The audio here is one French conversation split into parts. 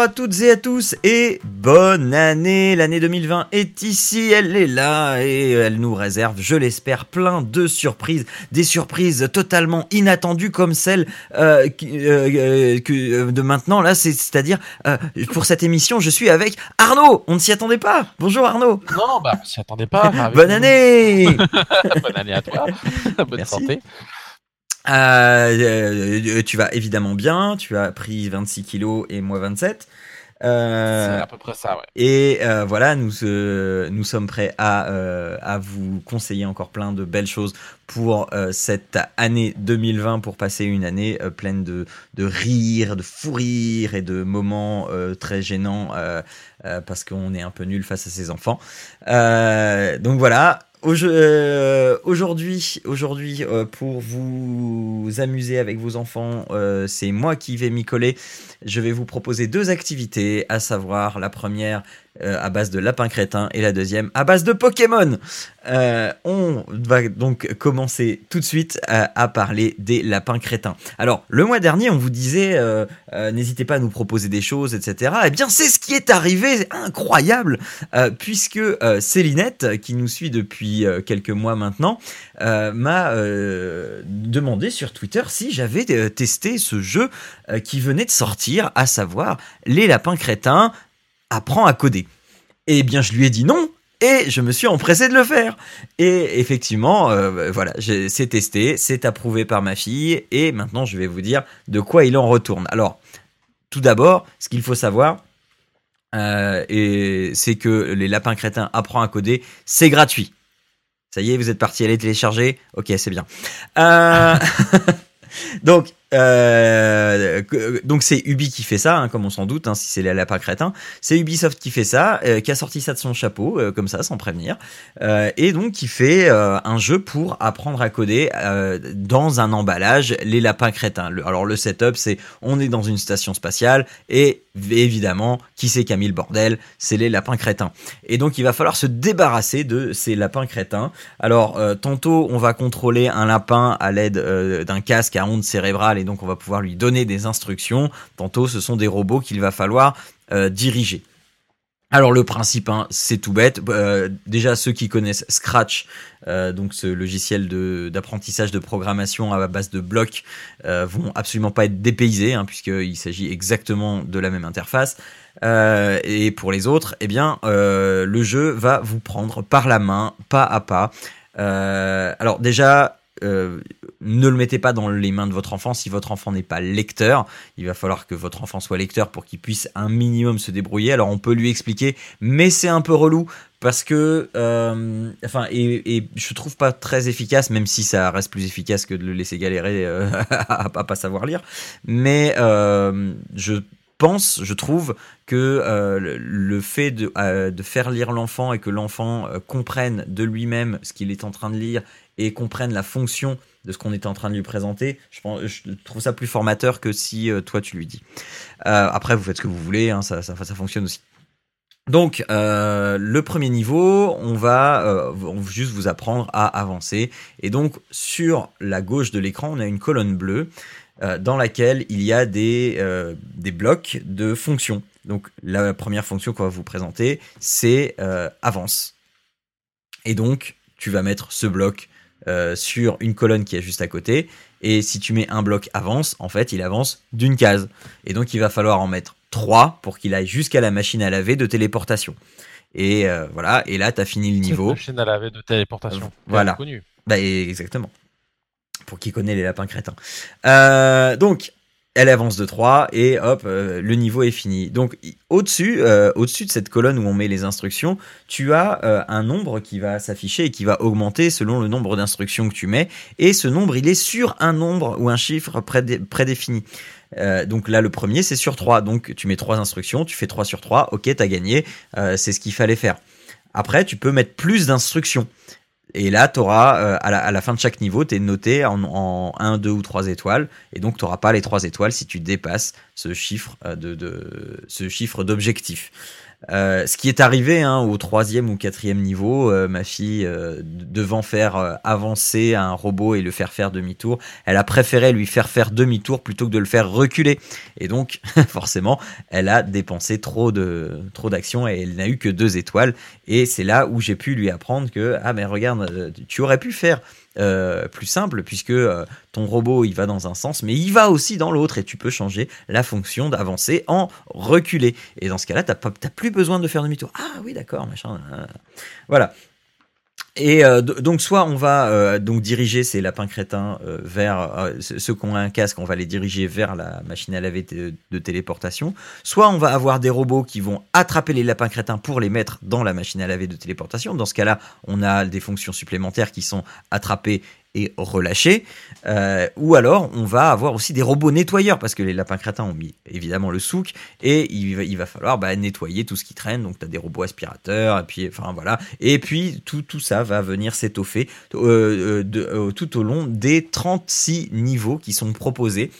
Bonjour à toutes et à tous et bonne année L'année 2020 est ici, elle est là et elle nous réserve, je l'espère, plein de surprises. Des surprises totalement inattendues comme celle euh, euh, euh, de maintenant. Là, c'est-à-dire, pour cette émission, je suis avec Arnaud. On ne s'y attendait pas. Bonjour Arnaud. Non, bah, on s'y attendait pas. bonne année Bonne année à toi. Bonne santé. Euh, euh, tu vas évidemment bien, tu as pris 26 kilos et moi 27. Euh, c'est à peu près ça, ouais. Et euh, voilà, nous, nous sommes prêts à, à vous conseiller encore plein de belles choses pour cette année 2020, pour passer une année pleine de, de rires, de fou rires et de moments très gênants parce qu'on est un peu nul face à ses enfants. donc voilà, euh, aujourd'hui, aujourd'hui, euh, pour vous amuser avec vos enfants, euh, c'est moi qui vais m'y coller. Je vais vous proposer deux activités, à savoir la première, euh, à base de lapin crétin et la deuxième à base de Pokémon. Euh, on va donc commencer tout de suite à, parler des lapins crétins. Alors, le mois dernier, on vous disait, euh, n'hésitez pas à nous proposer des choses, etc. Eh bien, c'est ce qui est arrivé, incroyable, puisque Célinette, qui nous suit depuis quelques mois maintenant, m'a demandé sur Twitter si j'avais testé ce jeu qui venait de sortir, à savoir les lapins crétins apprends à coder. Eh bien, je lui ai dit non, et je me suis empressé de le faire. Et effectivement, euh, voilà, c'est testé, c'est approuvé par ma fille, et maintenant je vais vous dire de quoi il en retourne. Alors, tout d'abord, ce qu'il faut savoir, euh, c'est que les lapins crétins apprend à coder, c'est gratuit. Ça y est, vous êtes parti les télécharger Ok, c'est bien. Euh... Donc, euh, donc c'est Ubi qui fait ça, hein, comme on s'en doute, hein, si c'est les lapins crétins. C'est Ubisoft qui fait ça, euh, qui a sorti ça de son chapeau, euh, comme ça, sans prévenir, euh, et donc qui fait un jeu pour apprendre à coder dans un emballage les lapins crétins. alors le setup, c'est on est dans une station spatiale et évidemment, qui c'est qui a mis le bordel? C'est les lapins crétins. Et donc il va falloir se débarrasser de ces lapins crétins. Alors tantôt on va contrôler un lapin à l'aide d'un casque à ondes cérébrales et donc on va pouvoir lui donner des instructions. Tantôt, ce sont des robots qu'il va falloir euh, diriger. Alors le principe, hein, c'est tout bête. Euh, déjà ceux qui connaissent Scratch, euh, donc ce logiciel d'apprentissage de, programmation à base de blocs, vont absolument pas être dépaysés, hein, puisqu'il s'agit exactement de la même interface. et pour les autres, eh bien, le jeu va vous prendre par la main, pas à pas. alors déjà, euh, ne le mettez pas dans les mains de votre enfant si votre enfant n'est pas lecteur. Il va falloir que votre enfant soit lecteur pour qu'il puisse un minimum se débrouiller. Alors on peut lui expliquer, mais c'est un peu relou parce que, euh, enfin, et, je trouve pas très efficace, même si ça reste plus efficace que de le laisser galérer euh, à, pas savoir lire. Mais je pense, je trouve, que le fait de, de, faire lire l'enfant et que l'enfant comprenne de lui-même ce qu'il est en train de lire et comprenne la fonction de ce qu'on était en train de lui présenter, je, trouve ça plus formateur que si euh, toi tu lui dis. Euh, après, vous faites ce que vous voulez, hein, ça, fonctionne aussi. Donc, euh, le premier niveau, on va juste vous apprendre à avancer. Et donc, sur la gauche de l'écran, on a une colonne bleue dans laquelle il y a des, des blocs de fonctions. Donc, la première fonction qu'on va vous présenter, c'est avance. Et donc, tu vas mettre ce bloc euh, sur une colonne qui est juste à côté. Et si tu mets un bloc avance, en fait, il avance d'une case. Et donc, il va falloir en mettre trois pour qu'il aille jusqu'à la machine à laver de téléportation. Et euh, voilà, et là, tu as fini le niveau. Machine à laver de téléportation. Euh, voilà. Bah, exactement. Pour qui connaît les lapins crétins. Euh, donc, elle avance de 3 et hop, euh, le niveau est fini. Donc au-dessus, euh, au-dessus de cette colonne où on met les instructions, tu as un nombre qui va s'afficher et qui va augmenter selon le nombre d'instructions que tu mets. Et ce nombre, il est sur un nombre ou un chiffre prédéfini. donc là, le premier, c'est sur 3. Donc tu mets 3 instructions, tu fais 3 sur 3, ok, t'as gagné, c'est ce qu'il fallait faire. Après, tu peux mettre plus d'instructions et là, tu auras, à, la, fin de chaque niveau, tu es noté en, en 1, 2 ou 3 étoiles. Et donc, tu n'auras pas les 3 étoiles si tu dépasses ce chiffre de, de ce chiffre d'objectif. Euh, ce qui est arrivé hein, au troisième ou quatrième niveau, euh, ma fille euh, devant faire avancer un robot et le faire faire demi-tour, elle a préféré lui faire faire demi-tour plutôt que de le faire reculer. Et donc, forcément, elle a dépensé trop de trop d'actions et elle n'a eu que deux étoiles. Et c'est là où j'ai pu lui apprendre que ah mais regarde, tu aurais pu faire euh, plus simple puisque euh, ton robot il va dans un sens mais il va aussi dans l'autre et tu peux changer la fonction d'avancer en reculer. Et dans ce cas là tu n'as plus besoin de faire demi-tour. Ah oui d'accord machin voilà et euh, donc soit on va euh, diriger ces lapins crétins euh, vers ceux qui ont un casque, on va les diriger vers la machine à laver de, téléportation. Soit on va avoir des robots qui vont attraper les lapins crétins pour les mettre dans la machine à laver de téléportation. Dans ce cas-là, on a des fonctions supplémentaires qui sont attrapées et relâché. Euh, ou alors, on va avoir aussi des robots nettoyeurs, parce que les lapins crétins ont mis évidemment le souk, et il va, il va falloir bah, nettoyer tout ce qui traîne. Donc, tu as des robots aspirateurs, et puis, enfin voilà. Et puis, tout, tout ça va venir s'étoffer euh, euh, tout au long des 36 niveaux qui sont proposés.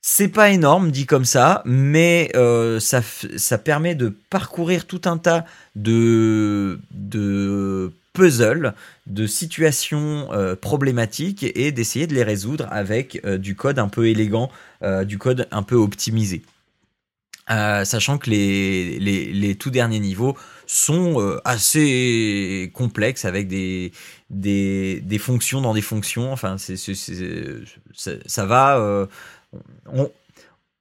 C'est pas énorme dit comme ça, mais ça, ça permet de parcourir tout un tas de, de puzzle de situations euh, problématiques et d'essayer de les résoudre avec euh, du code un peu élégant, euh, du code un peu optimisé. sachant que les, les, tout derniers niveaux sont assez complexes avec des, des, des, fonctions dans des fonctions. Enfin, c'est, ça va. On,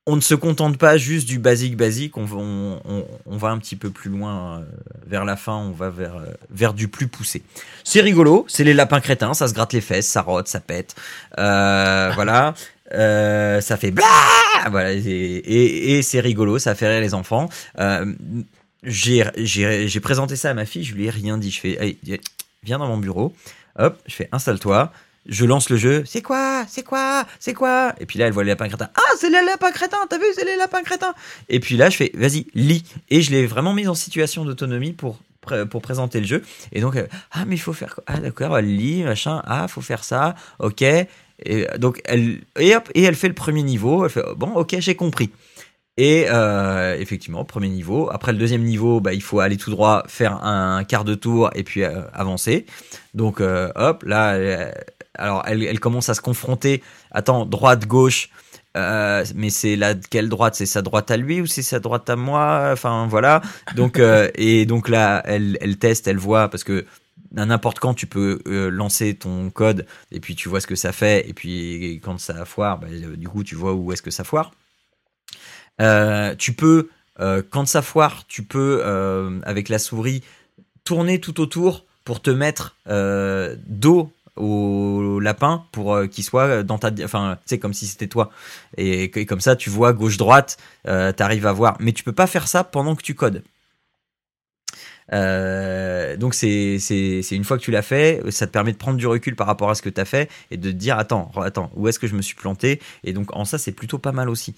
on ne se contente pas juste du basique basique, on, va un petit peu plus loin euh, vers la fin, on va vers, euh, vers du plus poussé. C'est rigolo, c'est les lapins crétins, ça se gratte les fesses, ça rote, ça pète, euh, voilà, ça fait bla, voilà, et, c'est rigolo, ça fait rire les enfants. j'ai présenté ça à ma fille, je lui ai rien dit, je fais, viens dans mon bureau, hop, je fais installe-toi, je lance le jeu, c'est quoi, c'est quoi, c'est quoi? Et puis là, elle voit les lapins crétins. Ah, c'est les lapins crétins, t'as vu, c'est les lapins crétins. Et puis là, je fais, vas-y, lis. Et je l'ai vraiment mise en situation d'autonomie pour pour présenter le jeu. Et donc, euh, ah, mais il faut faire quoi? Ah, d'accord, elle lit, machin. Ah, faut faire ça. Ok. Et donc, elle et hop, et elle fait le premier niveau. Elle fait, bon, ok, j'ai compris. Et euh, effectivement, premier niveau. Après le deuxième niveau, bah, il faut aller tout droit, faire un quart de tour et puis euh, avancer. Donc, hop, là, alors elle, commence à se confronter. Attends, droite, gauche. Euh, mais c'est la quelle droite? C'est sa droite à lui ou c'est sa droite à moi? Enfin voilà. Donc euh, et donc là, elle, elle teste, elle voit parce que n'importe quand tu peux euh, lancer ton code et puis tu vois ce que ça fait et puis quand ça foire, bah, du coup tu vois où est-ce que ça foire. tu peux quand ça foire, tu peux avec la souris tourner tout autour pour te mettre dos au lapin pour euh, qu'il soit dans ta enfin c'est comme si c'était toi. Et, comme ça tu vois gauche droite euh, tu arrives à voir. Mais tu peux pas faire ça pendant que tu codes. Euh, donc c'est une fois que tu l'as fait, ça te permet de prendre du recul par rapport à ce que tu as fait et de te dire attends, attends, où est-ce que je me suis planté? Et donc en ça c'est plutôt pas mal aussi.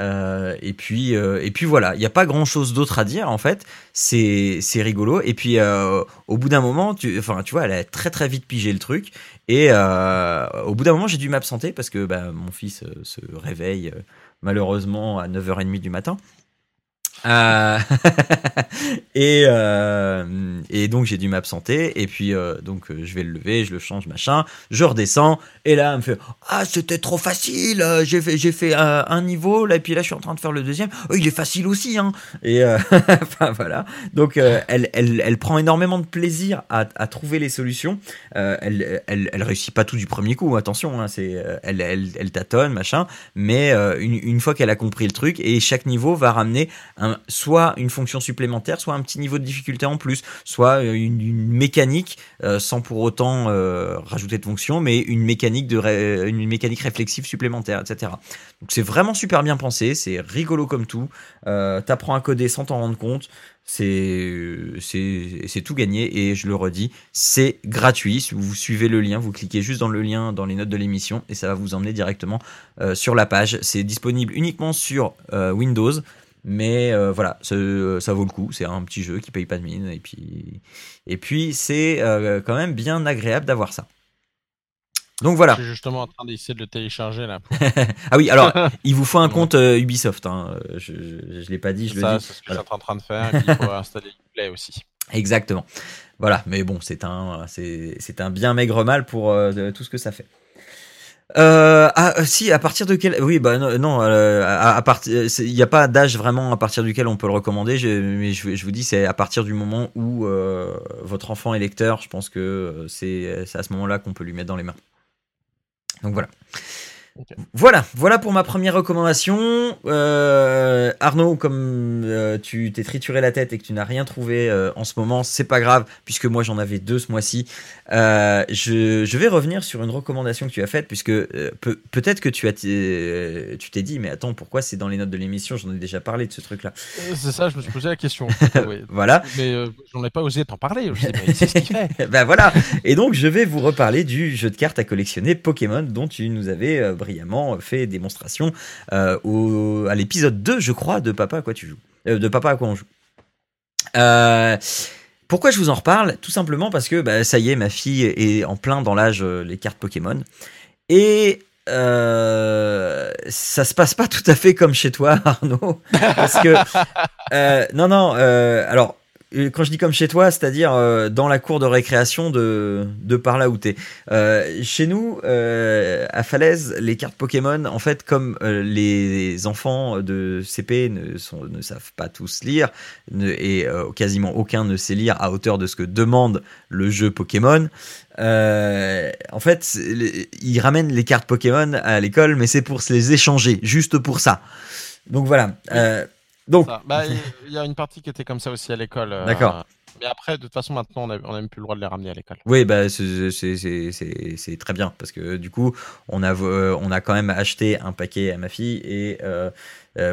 Euh, et puis euh, et puis voilà, il n'y a pas grand chose d'autre à dire en fait. C'est c'est rigolo. Et puis euh, au bout d'un moment, tu enfin tu vois, elle a très très vite pigé le truc. Et au bout d'un moment, j'ai dû m'absenter parce que bah, mon fils se réveille malheureusement à 9h30 du matin. Euh, et, euh, et donc j'ai dû m'absenter. Et puis euh, donc je vais le lever, je le change machin, je redescends. Et là elle me fait ah c'était trop facile, j'ai fait j'ai fait un niveau. Là et puis là je suis en train de faire le deuxième, oh, il est facile aussi hein et voilà. Donc elle, elle elle prend énormément de plaisir à, à trouver les solutions, elle, elle elle réussit pas tout du premier coup. Attention hein, c'est elle, elle elle tâtonne machin. Mais une, une fois qu'elle a compris le truc et chaque niveau va ramener un soit une fonction supplémentaire, soit un petit niveau de difficulté en plus, soit euh, une, mécanique euh, sans pour autant euh, rajouter de fonction, mais une mécanique réflexive supplémentaire, etc. Donc c'est vraiment super bien pensé, c'est rigolo comme tout. T'apprends à coder sans t'en rendre compte. C'est tout gagné et je le redis, c'est gratuit. Vous suivez le lien, vous cliquez juste dans le lien dans les notes de l'émission et ça va vous emmener directement sur la page. C'est disponible uniquement sur Windows Mais voilà, ça vaut le coup. C'est un petit jeu qui paye pas de mine. Et puis, et puis c'est quand même bien agréable d'avoir ça. Donc voilà. Je suis justement en train d'essayer de le télécharger là. ah oui, alors il vous faut un compte Ubisoft. Hein. Je ne l'ai pas dit, je ça, le dis. C'est ce que je suis en train de faire. il faut installer Uplay aussi. Exactement. Voilà, mais bon, c'est un, c'est, un bien maigre mal pour tout ce que ça fait. Euh, ah, euh, si, à partir de quel Oui, bah non, euh, à, partir, il n'y a pas d'âge vraiment à partir duquel on peut le recommander. Mais je, je vous dis, c'est à partir du moment où euh, votre enfant est lecteur. Je pense que c'est, c'est à ce moment-là qu'on peut lui mettre dans les mains. Donc voilà. Voilà, voilà pour ma première recommandation. Euh, Arnaud, comme euh, tu t'es trituré la tête et que tu n'as rien trouvé euh, en ce moment, c'est pas grave, puisque moi j'en avais deux ce mois-ci. Je, je, vais revenir sur une recommandation que tu as faite, puisque peut, peut-être que tu as tu t'es dit, mais attends, pourquoi c'est dans les notes de l'émission? J'en ai déjà parlé de ce truc-là. C'est ça, je me suis posé la question. voilà. Mais j'en ai pas osé t'en parler. Je sais pas, ce qu'il fait. ben voilà. Et donc je vais vous reparler du jeu de cartes à collectionner Pokémon dont tu nous avais brillamment fait démonstration euh, au, à l'épisode 2, je crois, de Papa à quoi tu joues. Euh, de Papa à quoi on joue. Euh, pourquoi je vous en reparle? Tout simplement parce que bah, ça y est, ma fille est en plein dans l'âge les cartes Pokémon. Et euh, ça se passe pas tout à fait comme chez toi, Arnaud. Parce que. non, non. alors, quand je dis comme chez toi, c'est-à-dire euh, dans la cour de récréation de, de par là où t'es. Euh, chez nous, euh, à Falaise, les cartes Pokémon, en fait, comme euh, les enfants de CP ne, ne savent pas tous lire, et quasiment aucun ne sait lire à hauteur de ce que demande le jeu Pokémon, en fait, ils ramènent les cartes Pokémon à l'école, mais c'est pour se les échanger, juste pour ça. Donc voilà. Donc, bah, il y a une partie qui était comme ça aussi à l'école. Euh, D'accord. mais après, de toute façon, maintenant, on n'a même plus le droit de les ramener à l'école. Oui, bah, c'est très bien parce que du coup, on a, euh, on a quand même acheté un paquet à ma fille et euh,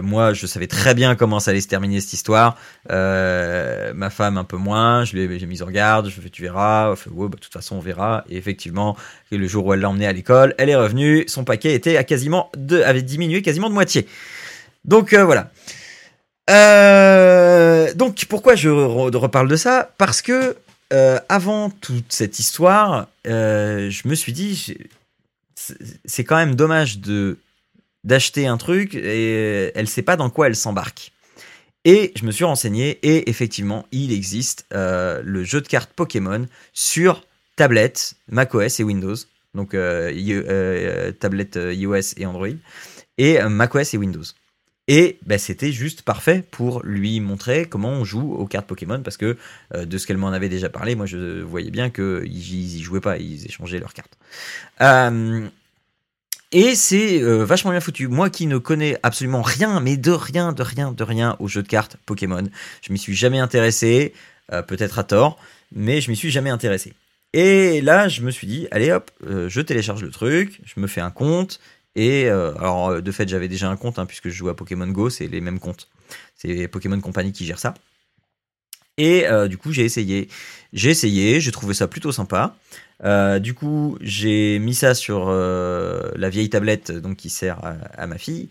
moi, je savais très bien comment ça allait se terminer cette histoire. ma femme, un peu moins. Je l'ai mise en garde. Je fais, tu verras. Fait, ouais, bah, de toute façon, on verra. Et effectivement, le jour où elle l'a emmené à l'école, elle est revenue. Son paquet était à quasiment de, avait diminué quasiment de moitié. Donc voilà. Euh, donc pourquoi je reparle de ça? Parce que euh, avant toute cette histoire, euh, je me suis dit, c'est quand même dommage de d'acheter un truc et elle sait pas dans quoi elle s'embarque. Et je me suis renseigné et effectivement, il existe le jeu de cartes Pokémon sur tablette, macOS et Windows. Donc tablette iOS et Android et macOS et Windows. Et bah, c'était juste parfait pour lui montrer comment on joue aux cartes Pokémon, parce que euh, de ce qu'elle m'en avait déjà parlé, moi je voyais bien qu'ils y jouaient pas, ils échangeaient leurs cartes. Euh, et c'est euh, vachement bien foutu. Moi qui ne connais absolument rien, mais de rien, de rien, de rien au jeu de cartes Pokémon, je m'y suis jamais intéressé, peut-être à tort, mais je m'y suis jamais intéressé. Et là, je me suis dit, allez hop, je télécharge le truc, je me fais un compte, et euh, alors, euh, de fait, j'avais déjà un compte, hein, puisque je joue à Pokémon Go, c'est les mêmes comptes. C'est Pokémon Company qui gère ça. Et euh, du coup, j'ai essayé. J'ai essayé, j'ai trouvé ça plutôt sympa. du coup, j'ai mis ça sur la vieille tablette donc qui sert à, ma fille.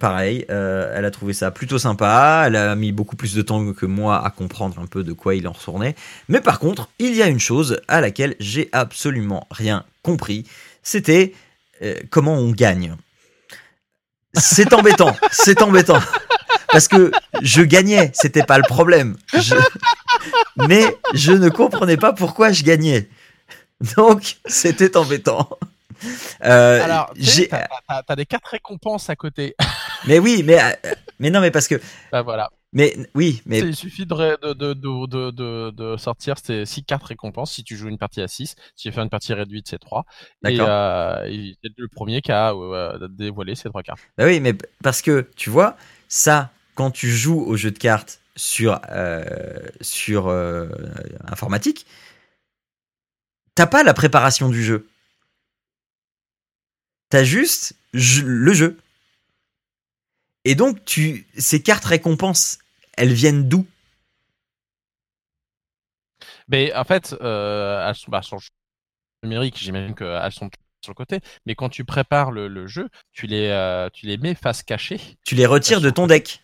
pareil, elle a trouvé ça plutôt sympa. Elle a mis beaucoup plus de temps que moi à comprendre un peu de quoi il en retournait. Mais par contre, il y a une chose à laquelle j'ai absolument rien compris. C'était comment on gagne. C'est embêtant, c'est embêtant. Parce que je gagnais, c'était pas le problème. Mais je ne comprenais pas pourquoi je gagnais. Donc, c'était embêtant. Euh, Alors, tu as, des quatre récompenses à côté. mais oui, mais, euh, mais non, mais parce que. Bah voilà. Mais oui, mais. Il suffit de, de, de, de, de sortir ces 6 4 récompenses si tu joues une partie à 6. Si tu fais une partie réduite, c'est 3. Et euh, c'est le premier qui a euh, dévoilé ces 3 cartes. Bah oui, mais parce que tu vois, ça, quand tu joues au jeu de cartes sur, euh, sur euh, informatique, t'as pas la préparation du jeu. T'as juste le jeu. Et donc, tu, ces cartes récompenses, elles viennent d'où? Mais en fait, euh, elles sont, bah, sur le numérique, j'imagine qu'elles sont sur le côté. Mais quand tu prépares le, jeu, tu les, euh, tu les mets face cachée. Tu les retires de ton deck.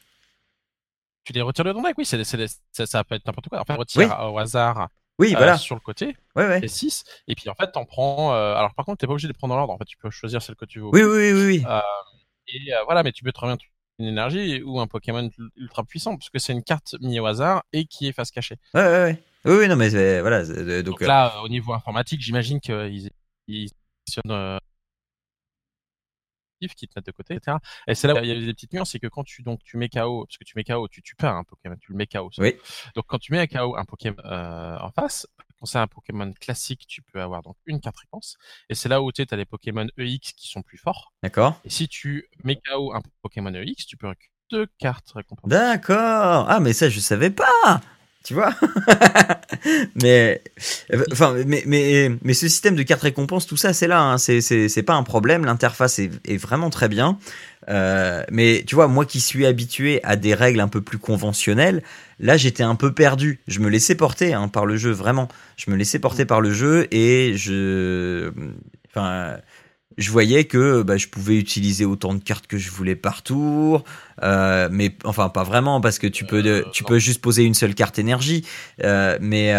Tu les retires de ton deck, oui, c'est, ça, ça, peut être n'importe quoi. En fait, retire au hasard oui, voilà. sur le côté. Ouais, ouais. Et 6. Et puis en fait, t'en prends. alors par contre, t'es pas obligé de les prendre dans l'ordre. En fait, tu peux choisir celle que tu veux. Oui, oui, oui, oui. et voilà, mais tu peux très bien une énergie ou un Pokémon ultra puissant, parce que c'est une carte mise au hasard et qui est face cachée. Ouais, ouais, ouais. Oui, oui, non, mais voilà. Donc, donc là, au niveau informatique, j'imagine qu'ils ils fonctionnent qui te mettent de côté, etc. Et c'est là où il y a des petites nuances, c'est que quand tu donc tu mets KO, parce que tu mets KO, tu tues pas un Pokémon, tu le mets KO. Oui. Donc quand tu mets un KO un Pokémon euh, en face, quand c'est un Pokémon classique, tu peux avoir donc une carte réponse. Et c'est là où tu as les Pokémon EX qui sont plus forts. D'accord. Et si tu mets KO un Pokémon EX, tu peux récupérer deux cartes récompenses. D'accord. Ah mais ça je savais pas tu vois mais enfin mais, mais mais ce système de cartes récompenses tout ça c'est là hein. c'est c'est pas un problème. L'interface est, est, vraiment très bien. Euh, mais tu vois moi qui suis habitué à des règles un peu plus conventionnelles là j'étais un peu perdu. Je me laissais porter hein, par le jeu vraiment. Je me laissais porter par le jeu et je enfin je voyais que bah, je pouvais utiliser autant de cartes que je voulais par tour, euh, mais enfin pas vraiment parce que tu peux euh, tu peux juste poser une seule carte énergie, euh, mais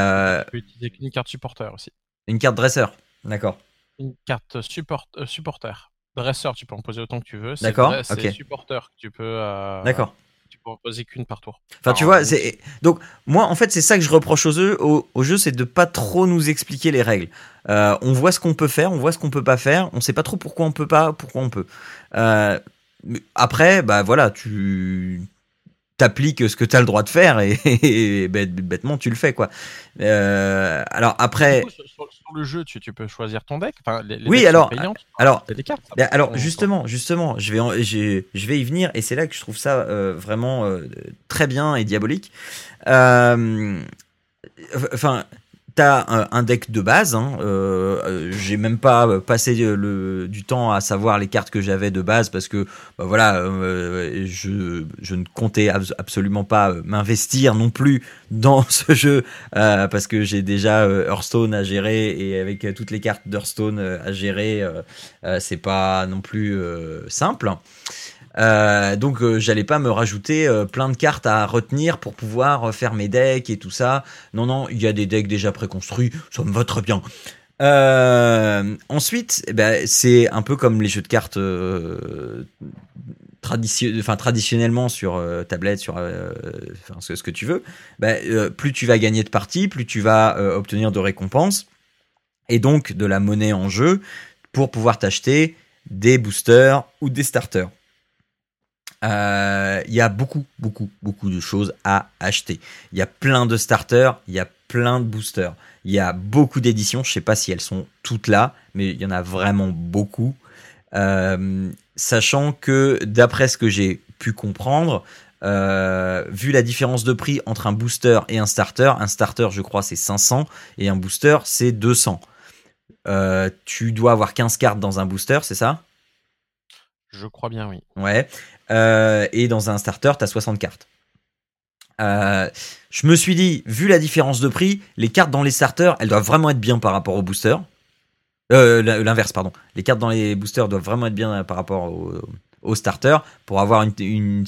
tu peux utiliser une carte supporter aussi. Une carte dresseur, d'accord. Une carte support supporter. Dresseur, tu peux en poser autant que tu veux. D'accord. C'est supporter que tu peux. D'accord pour poser qu'une par tour. Enfin, tu vois, c'est donc moi en fait c'est ça que je reproche aux jeux, au, jeu, c'est de pas trop nous expliquer les règles. Euh, on voit ce qu'on peut faire, on voit ce qu'on peut pas faire, on sait pas trop pourquoi on peut pas, pourquoi on peut. Euh, après, bah voilà, tu t'appliques ce que tu as le droit de faire et, bêtement tu le fais quoi. Euh, alors après sur, le jeu tu, tu, peux choisir ton deck. Enfin, les, oui alors alors des cartes, alors justement justement je vais je vais y venir et c'est là que je trouve ça euh, vraiment euh, très bien et diabolique. Enfin T'as un, deck de base. Hein, euh, j'ai même pas passé le, du temps à savoir les cartes que j'avais de base parce que bah voilà, euh, je, je, ne comptais absolument pas m'investir non plus dans ce jeu euh, parce que j'ai déjà Hearthstone à gérer et avec toutes les cartes d'Hearthstone à gérer, c'est pas non plus simple. Euh, donc euh, j'allais pas me rajouter euh, plein de cartes à retenir pour pouvoir faire mes decks et tout ça. Non, non, il y a des decks déjà préconstruits, ça me va très bien. ensuite, eh ben, c'est un peu comme les jeux de cartes enfin, traditionnellement sur tablette, sur ce, que tu veux. Ben, plus tu vas gagner de parties, plus tu vas obtenir de récompenses et donc de la monnaie en jeu pour pouvoir t'acheter des boosters ou des starters. Euh, il y a beaucoup, beaucoup, beaucoup de choses à acheter. Il y a plein de starters, il y a plein de boosters. Il y a beaucoup d'éditions, je sais pas si elles sont toutes là, mais il y en a vraiment beaucoup. Euh, sachant que d'après ce que j'ai pu comprendre, euh, vu la différence de prix entre un booster et un starter, un starter je crois c'est 500 et un booster c'est 200. tu dois avoir 15 cartes dans un booster, c'est ça? Je crois bien, oui. Ouais. Euh, et dans un starter, tu as 60 cartes. Euh, je me suis dit, vu la différence de prix, les cartes dans les starters, elles doivent vraiment être bien par rapport aux boosters. Euh, l'inverse, pardon. Les cartes dans les boosters doivent vraiment être bien par rapport aux starters pour avoir une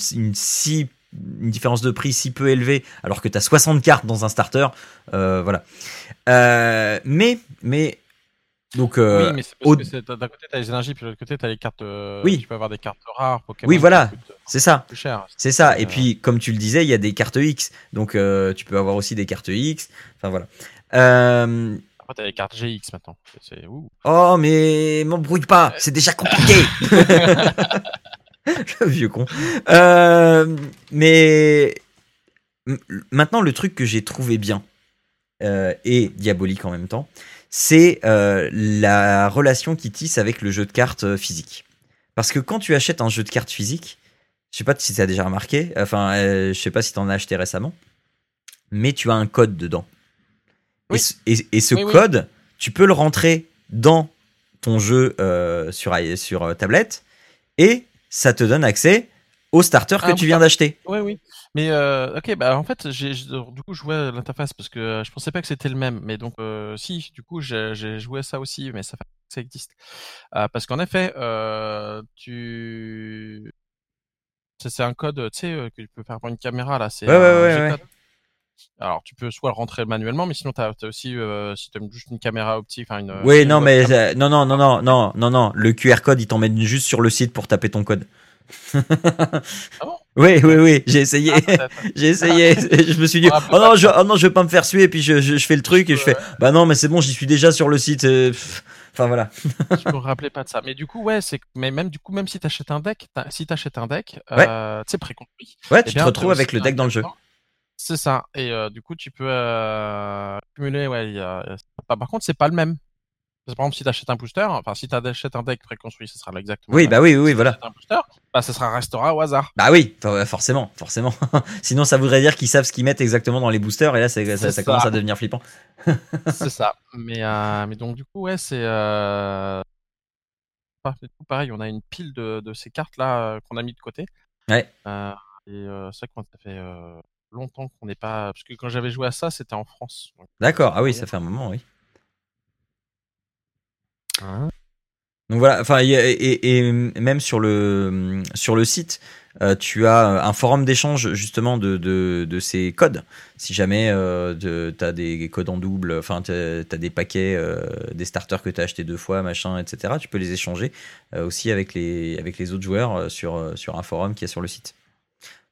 différence de prix si peu élevée alors que tu as 60 cartes dans un starter. voilà. mais, mais donc, euh, oui, mais c'est parce que d'un côté, tu as les énergies, puis de l'autre côté, tu as les cartes. Euh, oui. Tu peux avoir des cartes rares, Pokémon. Oui, voilà, c'est ça. Cher. C'est ça. Et puis, comme tu le disais, il y a des cartes X. Donc, euh, tu peux avoir aussi des cartes X. Enfin, voilà. Euh... Après, tu as les cartes GX maintenant. Oh, mais m'embrouille pas, c'est déjà compliqué. le vieux con. Euh, mais maintenant, le truc que j'ai trouvé bien et diabolique en même temps, c'est euh, la relation qui tisse avec le jeu de cartes euh, physique. Parce que quand tu achètes un jeu de cartes physique, je sais pas si tu as déjà remarqué, enfin, euh, je sais pas si tu en as acheté récemment, mais tu as un code dedans. Et, ce code, tu peux le rentrer dans ton jeu sur, sur tablette et ça te donne accès au starter que tu viens d'acheter. Oui, oui. Mais euh, ok, bah en fait, j'ai du coup joué l'interface parce que euh, je pensais pas que c'était le même. Mais donc, euh, si, du coup, j'ai joué ça aussi, mais ça, ça existe. parce qu'en effet, tu C'est un code, tu sais, que tu peux faire pour une caméra là. C'est ouais, ouais, ouais, Alors, tu peux soit le rentrer manuellement, mais sinon, tu as, aussi, si tu as juste une caméra optique, enfin une. Oui, non, mais non, non, non, non, non, non, non. Le QR code, il t'emmène juste sur le site pour taper ton code. Ah bon? Oui, oui, oui, j'ai essayé. Ah, j'ai essayé. je me suis dit, oh non, je, oh non, je vais pas me faire suer. Et puis je, je, fais le truc et je fais, bah non, mais c'est bon, j'y suis déjà sur le site. Euh, enfin voilà. je me rappelais pas de ça. Mais du coup, ouais, c'est mais même du coup, même si t'achètes un deck, si t'achètes un deck, euh, tu sais préconstruit. Ouais, tu eh te retrouves avec le deck dans le jeu. C'est ça. Et euh, du coup, tu peux euh, cumuler. Ouais, y a... Par contre, c'est pas le même. Par exemple, si tu achètes un booster, enfin, si tu achètes un deck préconstruit, ce sera exactement. Oui, bah oui, oui, voilà. un booster, bah, ce sera restera au hasard. Bah oui, forcément, forcément. Sinon, ça voudrait dire qu'ils savent ce qu'ils mettent exactement dans les boosters, et là, ça, ça, commence à devenir flippant. c'est ça. Mais, euh, mais donc, du coup, ouais, c'est. Euh... pareil, on a une pile de, de ces cartes-là euh, qu'on a mis de côté. Ouais. Euh, et euh, c'est vrai que ça fait longtemps qu'on n'est pas. Parce que quand j'avais joué à ça, c'était en France. D'accord, ah oui, ça fait un moment, oui. Hein Donc voilà, enfin et, même sur le sur le site, euh, tu as un forum d'échange justement de, de, ces codes. Si jamais euh, tu as des codes en double, enfin tu as, des paquets, euh, des starters que tu as acheté deux fois, machin, etc. Tu peux les échanger aussi avec les avec les autres joueurs sur sur un forum qui est sur le site.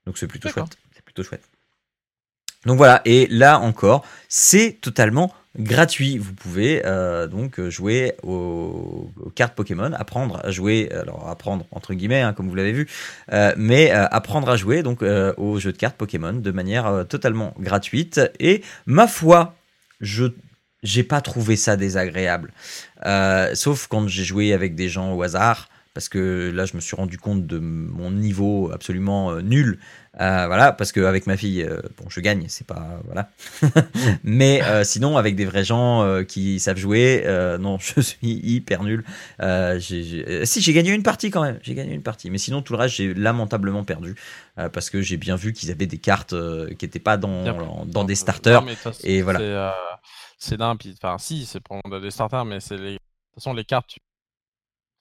Donc c'est plutôt chouette. C'est plutôt chouette. Donc voilà, et là encore, c'est totalement gratuit. Vous pouvez euh, donc jouer aux, cartes Pokémon, apprendre à jouer, alors apprendre entre guillemets, hein, comme vous l'avez vu, euh, mais euh, apprendre à jouer donc aux jeux de cartes Pokémon de manière totalement gratuite. Et ma foi, je j'ai pas trouvé ça désagréable, sauf quand j'ai joué avec des gens au hasard parce que là je me suis rendu compte de mon niveau absolument nul euh, voilà, parce qu'avec ma fille, euh, bon, je gagne, c'est pas voilà. Mais euh, sinon, avec des vrais gens qui savent jouer, non, je suis hyper nul. Si j'ai gagné une partie quand même, j'ai gagné une partie, mais sinon tout le reste j'ai lamentablement perdu parce que j'ai bien vu qu'ils avaient des cartes qui n'étaient pas dans dans des starters et voilà. C'est d'un, enfin si, c'est pour des starters, mais c'est les de toute façon les cartes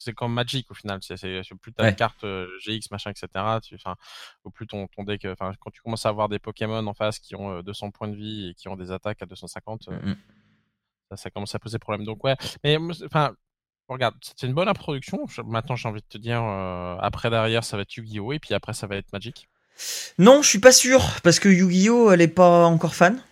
c'est comme Magic au final. C'est plus ta carte euh, GX machin etc. Tu, au plus ton, ton deck. Enfin quand tu commences à avoir des Pokémon en face qui ont 200 euh, points de vie et qui ont des attaques à 250, euh, mmh ça, ça, commence à poser problème. Donc ouais. Mais enfin regarde, c'est une bonne introduction. Maintenant j'ai envie de te dire après derrière ça va être Yu-Gi-Oh et puis après ça va être Magic. Non, je suis pas sûr parce que Yu-Gi-Oh elle est pas encore fan.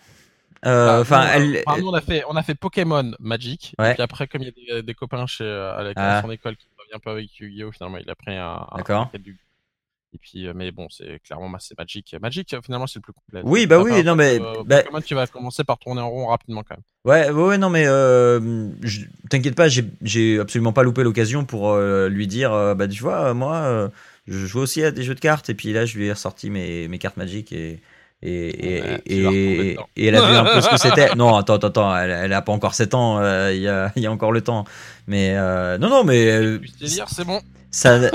Euh, enfin, elle... nous, on a fait, on a fait Pokémon Magic. Et puis après, comme il y a des, copains chez euh, à, ah. son école qui revient un peu avec Yu-Gi-Oh, finalement, il a pris un. D'accord. Et puis, euh, mais bon, c'est clairement c'est Magic. Magic, finalement, c'est le plus complet. Oui, bah oui, non mais. Bah... Pokémon, tu vas commencer par tourner en rond rapidement quand même. Ouais, ouais, non mais t'inquiète pas, j'ai absolument pas loupé l'occasion pour lui dire, bah tu vois, moi, je joue aussi à des jeux de cartes et puis là, je lui ai ressorti mes, mes cartes Magic et et, et, et, elle a vu un peu ce que c'était. Non, attends, attends, attends, elle, elle a pas encore 7 ans, euh, il y, a, y, a, encore le temps. Mais euh, non, non, mais. Euh, c'est bon. Ça,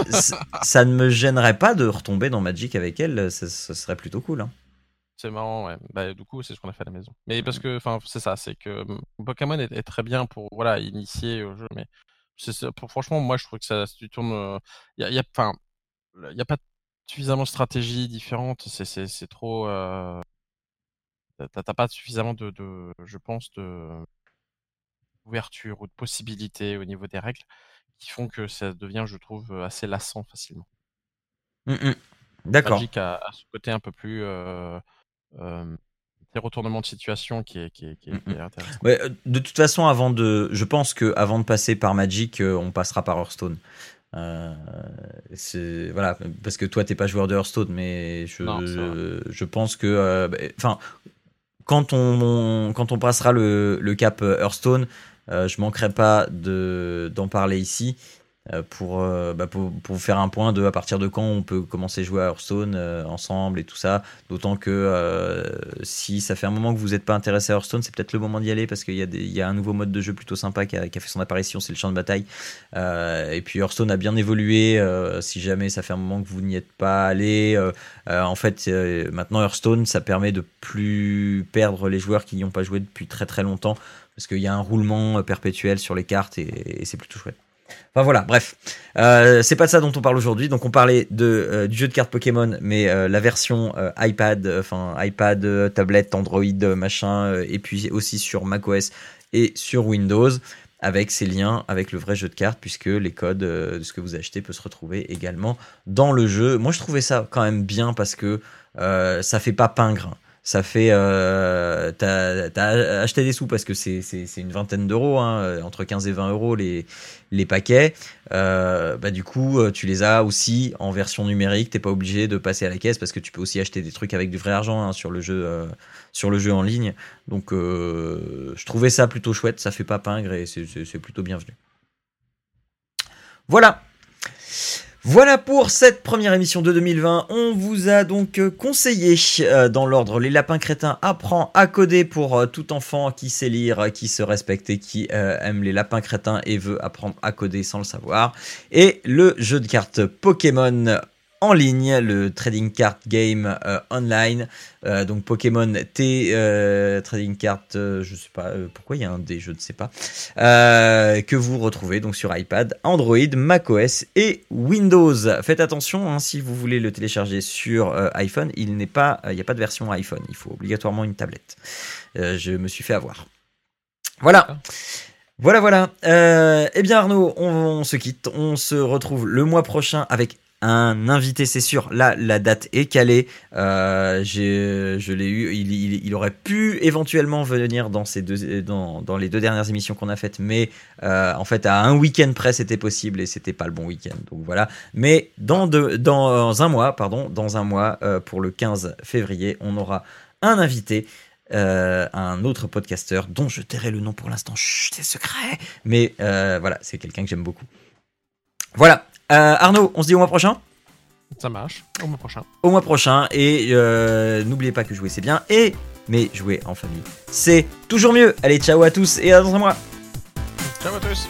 ça, ne me gênerait pas de retomber dans Magic avec elle, ça, serait plutôt cool. Hein. C'est marrant, ouais. Bah, du coup, c'est ce qu'on a fait à la maison. Mais parce que, enfin, c'est ça, c'est que Pokémon est, très bien pour voilà, initier au jeu, mais pour, franchement, moi, je trouve que ça, tu tournes. Il y a, enfin, il y a pas suffisamment de stratégies différentes. C'est trop. Euh... T'as pas suffisamment de, de, je pense, de ouverture ou de possibilités au niveau des règles qui font que ça devient, je trouve, assez lassant facilement. Mmh, mmh. D'accord. Magic a, ce côté un peu plus euh, euh, des retournements de situation qui est, qui est, qui est, intéressant. Ouais, euh, de toute façon, avant de, je pense que avant de passer par Magic, euh, on passera par Hearthstone. Euh, voilà parce que toi t'es pas joueur de Hearthstone, mais je, je, pense que euh, bah, enfin quand on, quand on passera le, le cap Hearthstone, euh, je manquerai pas de d'en parler ici. Euh, pour, euh, bah pour, faire un point de à partir de quand on peut commencer à jouer à Hearthstone euh, ensemble et tout ça. D'autant que si ça fait un moment que vous n'êtes pas intéressé à Hearthstone, c'est peut-être le moment d'y aller parce qu'il y, a y a un nouveau mode de jeu plutôt sympa qui a, qui a fait son apparition, c'est le champ de bataille. et puis Hearthstone a bien évolué. si jamais ça fait un moment que vous n'y êtes pas allé, en fait maintenant Hearthstone ça permet de plus perdre les joueurs qui n'y ont pas joué depuis très très longtemps parce qu'il y a un roulement perpétuel sur les cartes et c'est plutôt chouette. Enfin voilà, bref. Euh, c'est pas de ça dont on parle aujourd'hui. Donc on parlait de, euh, du jeu de cartes Pokémon, mais euh, la version iPad, enfin iPad, tablette, Android, machin, et puis aussi sur macOS et sur Windows, avec ces liens avec le vrai jeu de cartes, puisque les codes de ce que vous achetez peut se retrouver également dans le jeu. Moi je trouvais ça quand même bien parce que ça fait pas pingre ça fait euh, t'as as acheté des sous parce que c'est une vingtaine d'euros hein, entre 15 et 20 euros les paquets. Euh, bah du coup euh, tu les as aussi en version numérique. T'es pas obligé de passer à la caisse parce que tu peux aussi acheter des trucs avec du vrai argent hein, sur le jeu euh, sur le jeu en ligne. Donc euh, je trouvais ça plutôt chouette. Ça fait pas pingre et c'est plutôt bienvenu. Voilà voilà pour cette première émission de 2020. On vous a donc euh, conseillé euh, dans l'ordre Les Lapins Crétins apprend à coder pour euh, tout enfant qui sait lire, qui se respecte et qui aime les lapins crétins et veut apprendre à coder sans le savoir. Et le jeu de cartes Pokémon en ligne, le trading card game euh, online. Euh, donc Pokémon T euh, trading card, je sais pas pourquoi il y a un D, je ne sais pas, que vous retrouvez donc sur iPad, Android, macOS et Windows. Faites attention hein, si vous voulez le télécharger sur iPhone, il n'est pas, il n'y a pas de version iPhone, il faut obligatoirement une tablette. je me suis fait avoir. Voilà. Voilà, voilà. eh bien Arnaud, on, on, se quitte. On se retrouve le mois prochain avec un invité, c'est sûr. Là, la date est calée. Euh, je l'ai eu. Il, aurait pu éventuellement venir dans, ces deux, dans, dans les deux dernières émissions qu'on a faites, mais euh, en fait, à un week-end près, c'était possible et c'était pas le bon week-end. Donc voilà. Mais dans, dans un mois, pardon, dans un mois, euh, pour le 15 février, on aura un invité. un autre podcasteur dont je tairai le nom pour l'instant, c'est secret, mais voilà, c'est quelqu'un que j'aime beaucoup. Voilà, euh, Arnaud, on se dit au mois prochain Ça marche, au mois prochain. Au mois prochain, et euh, n'oubliez pas que jouer c'est bien, et mais jouer en famille c'est toujours mieux. Allez, ciao à tous et à dans un mois. Ciao à tous.